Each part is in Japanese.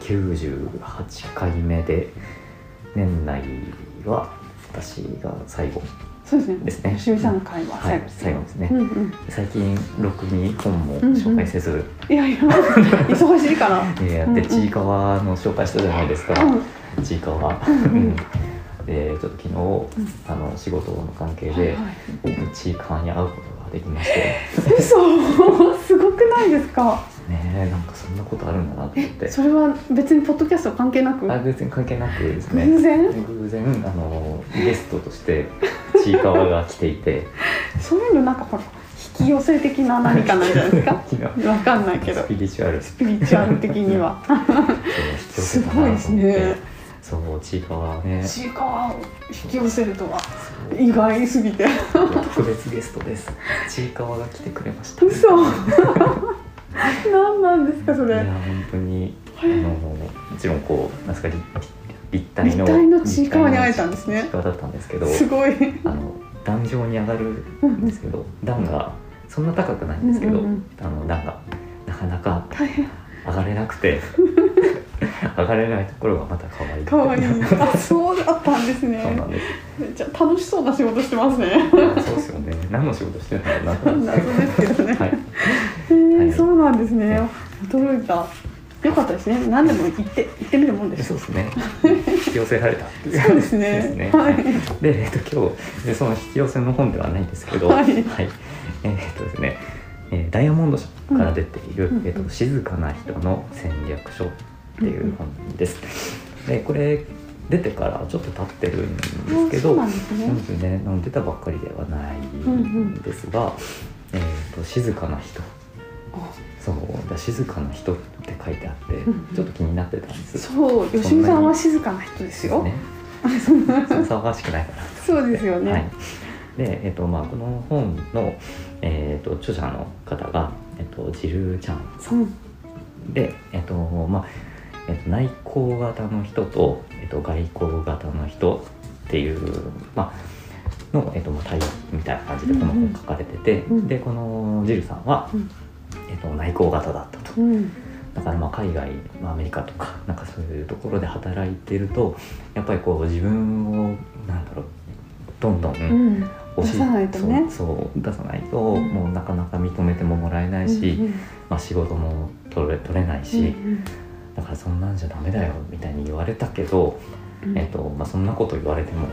98回目で年内は私が最後そうですね。ですね吉見さんの会ははい最後です最後ですね、うんうん。最近ろくに本も紹介せず、いやいや忙しいから。えーやってちいかわの紹介したじゃないですか、うん。ちいかわ、うんうん。うん。でちょっと昨日、あの仕事の関係で、はい。ちいかわに会うことができまして。嘘。すごくないですか？ねえなんかそんなことあるんだなと思って。それは別にポッドキャスト関係なく？あ別に関係なくですね。偶然？偶然あのゲストとしてちいかわが来ていて。そういうのなんかほら引き寄せ的な何かなんじゃないですか わかんないけど。スピリチュアル。スピリチュアル的には。すごいですね。そうちいかわね。ちいかわを引き寄せるとは意外すぎて。特別ゲストです。ちいかわが来てくれました。嘘 何なんですかそれ。いや本当にあのもちろんこうなんですか立立体の立体のちいかわに会えたんですね。ちいかわだったんですけどすごい。あの壇上に上がるんですけど段がそんな高くないんですけど、うんうんうん。あの段がなかなか上がれなくて 上がれないところがまた可愛いかわいいあそうだったんですそうなねんです。めっちゃ楽しそうな仕事してますね。そうですよね。何の仕事してるんだろうな。と思って謎ですけどね、はいなんですね。ね驚いた。よかったですね。何でも言って言ってみるもんです。そうですね。引き寄せられた。っていうそうですね。ね。はい。で、えっと、今日でその引き寄せの本ではないんですけど、はい。えーっとですね、えーダイヤモンド社から出ている、うん。えっと「静かな人の戦略書」っていう本です。でこれ出てからちょっと経ってるんですけどあそうなんですね。ね。出たばっかりではないんですが「えーっと静かな人」そうだ静かな人って書いてあって、うんちょっと気になってたんです。そう吉見さんは静かな人ですよ。ね。そう騒がしくないかな。そうですよね、はい、で、えっとまあ、この本の、えっと著者の方が、えっとジル・チャンさんう。んで、えっとまあえっと内向型の人と、えっと外向型の人っていう、まあの、えっとまあ、対比みたいな感じでこのうんうん本書かれてて、うん。でこのジルさんは、うんえっと内向型だったと。うん。だからまあ海外、まあ、アメリカとか なんかそういうところで働いてるとやっぱりこう自分をなんだろうどんどんうん。出さないとね。そう出さないと、うん。もうなかなか認めてももらえないし、うんまあ、仕事も取れ取れないし、うんだからそんなんじゃダメだよみたいに言われたけど、うん。えっとまあ、そんなこと言われても、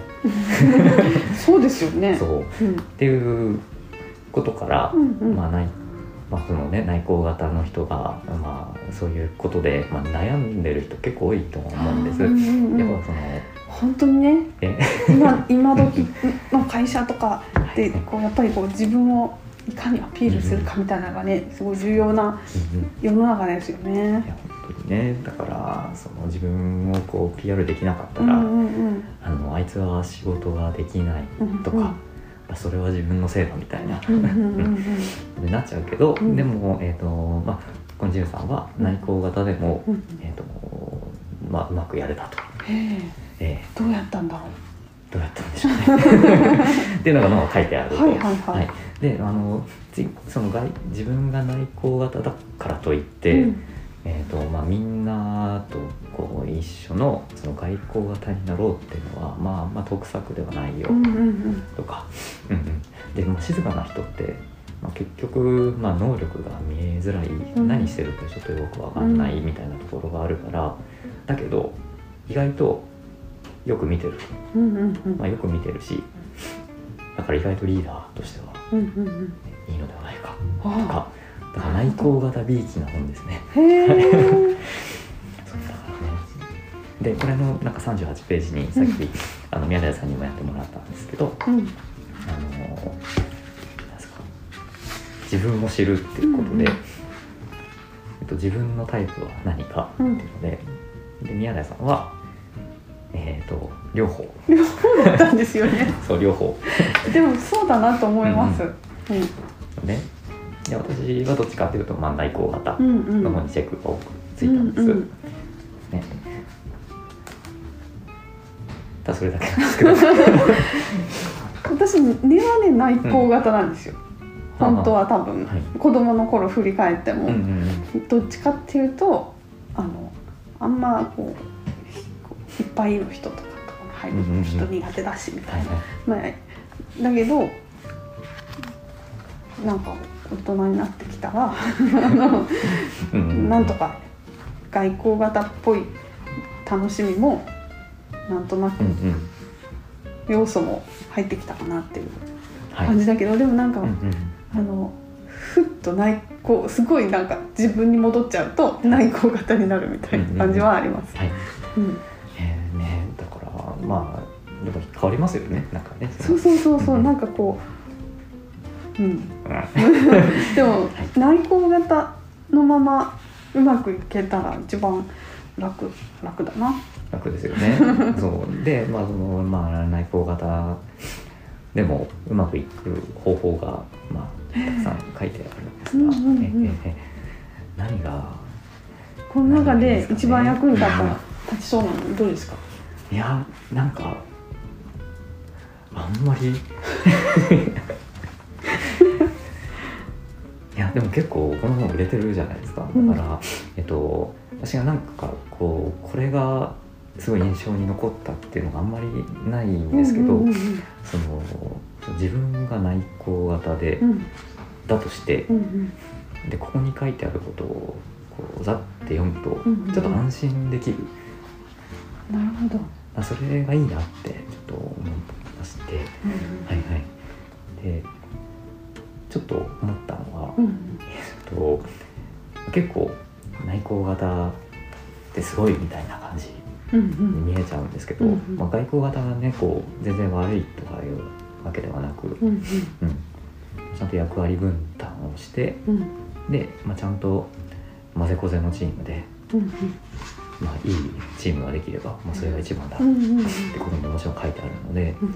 そうですよね。そう。っうん。ていうことから、うんうん。まあないまあそのね、内向型の人が、まあ、そういうことで、まあ、悩んでる人結構多いと思うんです。うんうんうんやっぱその本当にね。え？今今時の会社とかでこうやっぱりこう自分をいかにアピールするかみたいなのがねすごい重要な世の中ですよいね。や本当にね。だからその自分をこう PR できなかったら、うんうんうん。あのあいつは仕事ができないとか、うんうんまあそれは自分のせいだみたいな、でなっちゃうけど、うん。でも、えーとまあ、コンジェルさんは内向型でも、うん。えーとまあ、うまくやれたと、へえ。えどうやったんだろーどうやったんでしょうね。っていうのがまあ書いてあると。はいはいはい。であのつその外自分が内向型だからといっう。て、うん。えーとまあ、みんなとこう一緒のその外交型になろうっていうのは、まあ、まあ得策ではないよ。うんうんうん。とか、うんうん、で、まあ、静かな人って、まあ、結局、まあ、能力が見えづらい、うん。何してるかちょっとよくわかんないみたいなところがあるから、だけど意外とよく見てる、うんうんうん。まあ、よく見てるしだから意外とリーダーとしてはうんうんうん。いいのではないか。とあ。か。だから内向型びいきな本ですね。でこれのなんか38ページにさっき、あの宮台さんにもやってもらったんですけどあのうんなんですか。自分を知るっていうことで、うんうん。えっと、自分のタイプは何かっていうので,、で宮台さんはえっ、と両方。両方だったんですよね。そう両方。でもそうだなと思います。ううん。ねで私はどっちかっていうと、まあ、内向型うんうん。の方にチェックが多くついたんです、うんうん。ねそれだけなんですけど。私根はね内向型なんですよ、うん。本当は多分、はい。子供の頃振り返っても、うんうんうん。どっちかっていうとあのあんまこういっぱいいる人とかとか入うんうんうんる人苦手だしみたはいいな、はいまあ、だけどなんか大人になってきたら なんとか外交型っぽい楽しみもなんとなく要素も入ってきたかなっていうはい。感じだけど、でもなんか、うんうんあのふっと内向すごいなんか自分に戻っちゃうと内向型になるみたいな感じはあります。はい。うん。えーねだからまあでも変わりますよね。なんかね。そうそうそうそう、うん。なんかこう、うん、うん。でも内向型のままうまくいけたら一番楽楽だな。楽ですよね。そう。でまあそのまあ内向型でもうまくいく方法がまあたくさん書いてあるんですが、うんうんうん。何がこの中で一番役に立ったうん立ちそうなのどうですか？いやなんかあんまり。いやでも結構この本売れてるじゃないですか。だうん。から、えっと私がなんかこうこれがすごい印象に残ったっていうのがあんまりないんですけど、うんうんその自分が内向型で、うん。だとしてうんうん。でここに書いてあることをこうざって読むとうんうんうん。ちょっと安心できる、なるほど。あそれがいいなってちょっと思いまして。はいはい。でちょっと思ったのは、うんうん。えっと結構内向型ってすごいみたいな感じ見えちゃうんですけど、うんうん。まあ、外向型がねこう全然悪いとかいうわけではなく、うんうん、ちゃんと役割分担をしてうん。うんで、まあ、ちゃんと混ぜこぜのチームで、うんまあ、いいチームができれば、まあ、それが一番だっうんうんうん。うんてことももちろん書いてあるので、ね、うん。こ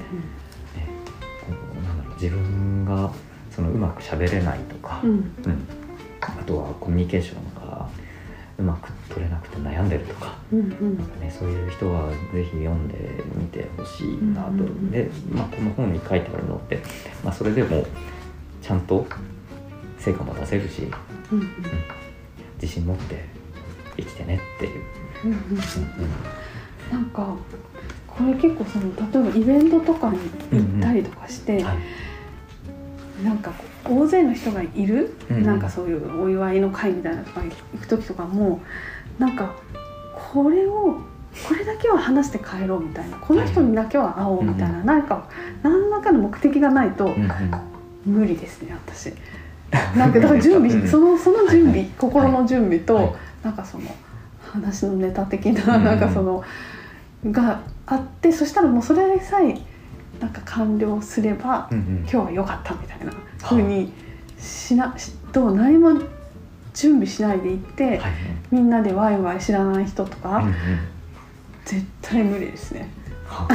うなんだろう自分がそのうまく喋れないとか、うん。うん。あとはコミュニケーションがうまく取れなくて悩んでるとか。うんうん。なんかね、そういう人はぜひ読んでみてほしいなと、うんうんうん。で、まあ、この本に書いてあるのって、まあ、それでもちゃんと成果も出せるしうんうん。自信持って生きてねっていう、うんうん。うんなんかこれ結構その例えばイベントとかに行ったりとかして、はいなんか大勢の人がいる、うんうん。なんかそういうお祝いの会みたいなとか行く時とかもなんかこれをこれだけは話して帰ろうみたいなこの人にだけは会おうみたいな、うん。なんか何らかの目的がないと無理ですね私。なんかだから準備、うん。そのその準備、はいはい。心の準備と、はい。なんかその話のネタ的な、うんうんなんかそのがあってそしたらもうそれさえなんか完了すれば、うんうん。今日は良かったみたいなふうにしなしと何も準備しないで行って、はいみんなでワイワイ知らない人とか、うんうん。絶対無理ですね。は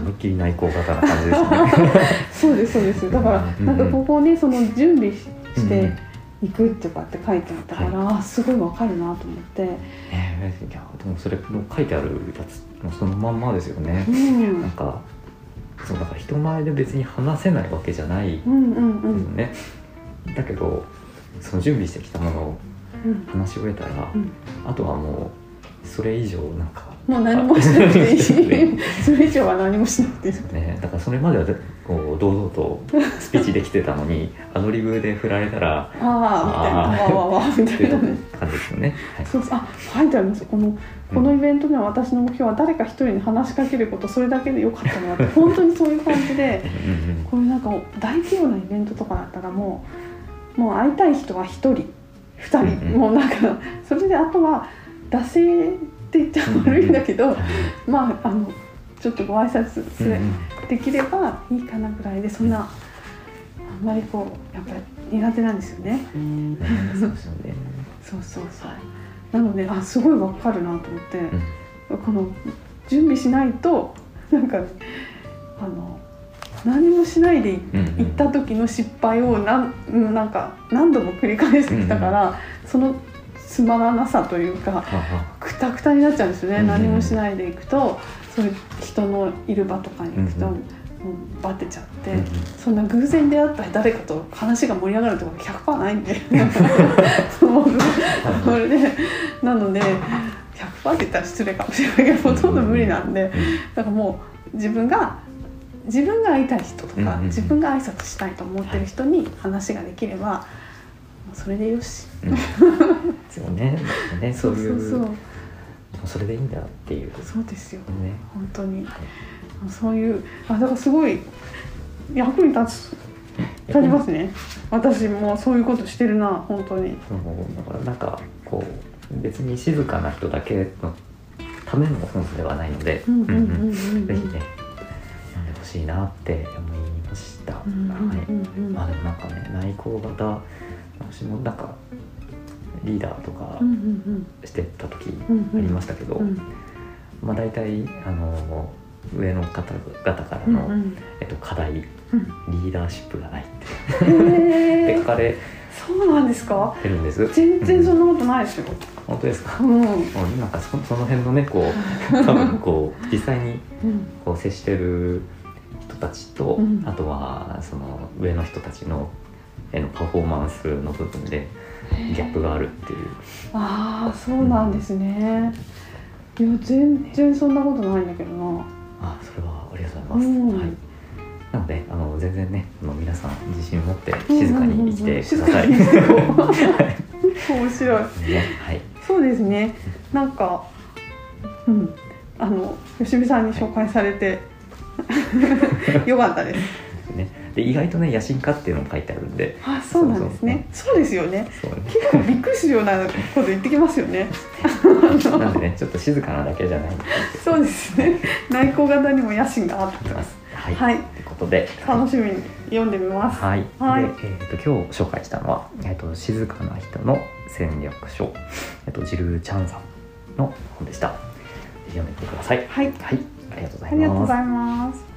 思いっきり内向型な感じですね。そうですそうです。だからうんなんかここにその準備ししうんていくってかって書いてあったから、あすごいわかるなと思って、えーいやでもそれも書いてあるやつもそのまんまですよね。う。ん、なんかそうだから人前で別に話せないわけじゃないですよね。だけどその準備してきたものをうん。話し終えたら、うん。あとはもうそれ以上なんかもう何もしなくていい ねそれ以上は何もしなくていいねだからそれまではこう堂々とスピーチできてたのに アドリブで振られたらああみたいなわわわみたいいうなね感じですよね。はいそうあ書いてありますこのこのイベントでは私の目標は誰か一人に話しかけることそれだけでよかったなって本当にそういう感じでうんうんこれなんか大規模なイベントとかだったらもうもう会いたい人は一人二人、うんうんもうなんかそれであとは惰性って言っちゃ悪いんだけど、うんまああのちょっとご挨拶する、うんうんできればいいかなぐらいでそんなあんまりこうやっぱり苦手なんですよね。ねそう。そうそうそう。なのであすごいわかるなと思って、うん。この準備しないとなんかあの何もしないで行った時の失敗をなんうんなんか何度も繰り返してきたから、そのつまらなさというかははくたくたになっちゃうんですよね、うん。うん何もしないで行くとそういう人のいる場とかに行くと、うんうん。もうバテちゃって、そんな偶然出会った誰かと話が盛り上がるってこと100%ないんで。そうそれでなので100%って言ったら失礼かもしれないけどほとんど無理なんでだからもう自分が自分が会いたい人とか、自分が挨拶したいと思ってる人に話ができれば、それでよし。うん。ですよねね。そういうそれでいいんだっていう。そうですよね。本当に。そういうあだからすごい役に立つ立ちますね。私もそういうことしてるな本当に。そうだからなんかこう別に静かな人だけのための本ではないので、ぜひね読んでほしいなって思いました。うんうん。はい。まあでもなんかね内向型私もなんかリーダーとかうんうんしてた時うんありましたけど、うん。うんまあ大体あの上の方々からの、うんうん。えっと課題リうん。ーダーシップがないってへー。で書かれそうなんですか？てるんです。全然そうんんなことないですよ本当ですか？うん。もうなんかそその辺のねこう 多分こう実際にうん。こう接してる人たちと、うん。あとはその上の人たちのへのパフォーマンスの部分でギャップがあるっていう。ああそうなんですね。いや全然そんなことないんだけどな。あそれはありがとうございます、うん。はい。なのであの全然ねあの皆さん自信を持って静かに生きてくだ静さい、面白い。ねはい。そうですね。なんかうん。あの吉見さんに紹介されて。よかったです。ねで意外とね野心家っていうのも書いてあるんで。あそうなんですね。そうですよね。そうね。結構びっくりするようなこと言ってきますよね。なんでねちょっと静かなだけじゃないそうですね。内向型にも野心があってます。はい、はい。ということで。楽しみに読んでみます。はい、はい。で、えー、と今日紹介したのは「えー、と静かな人の戦略書」えー、とジルー・チャンさんの本でした。読んでみてください。はい。はい、ありがとうござ。います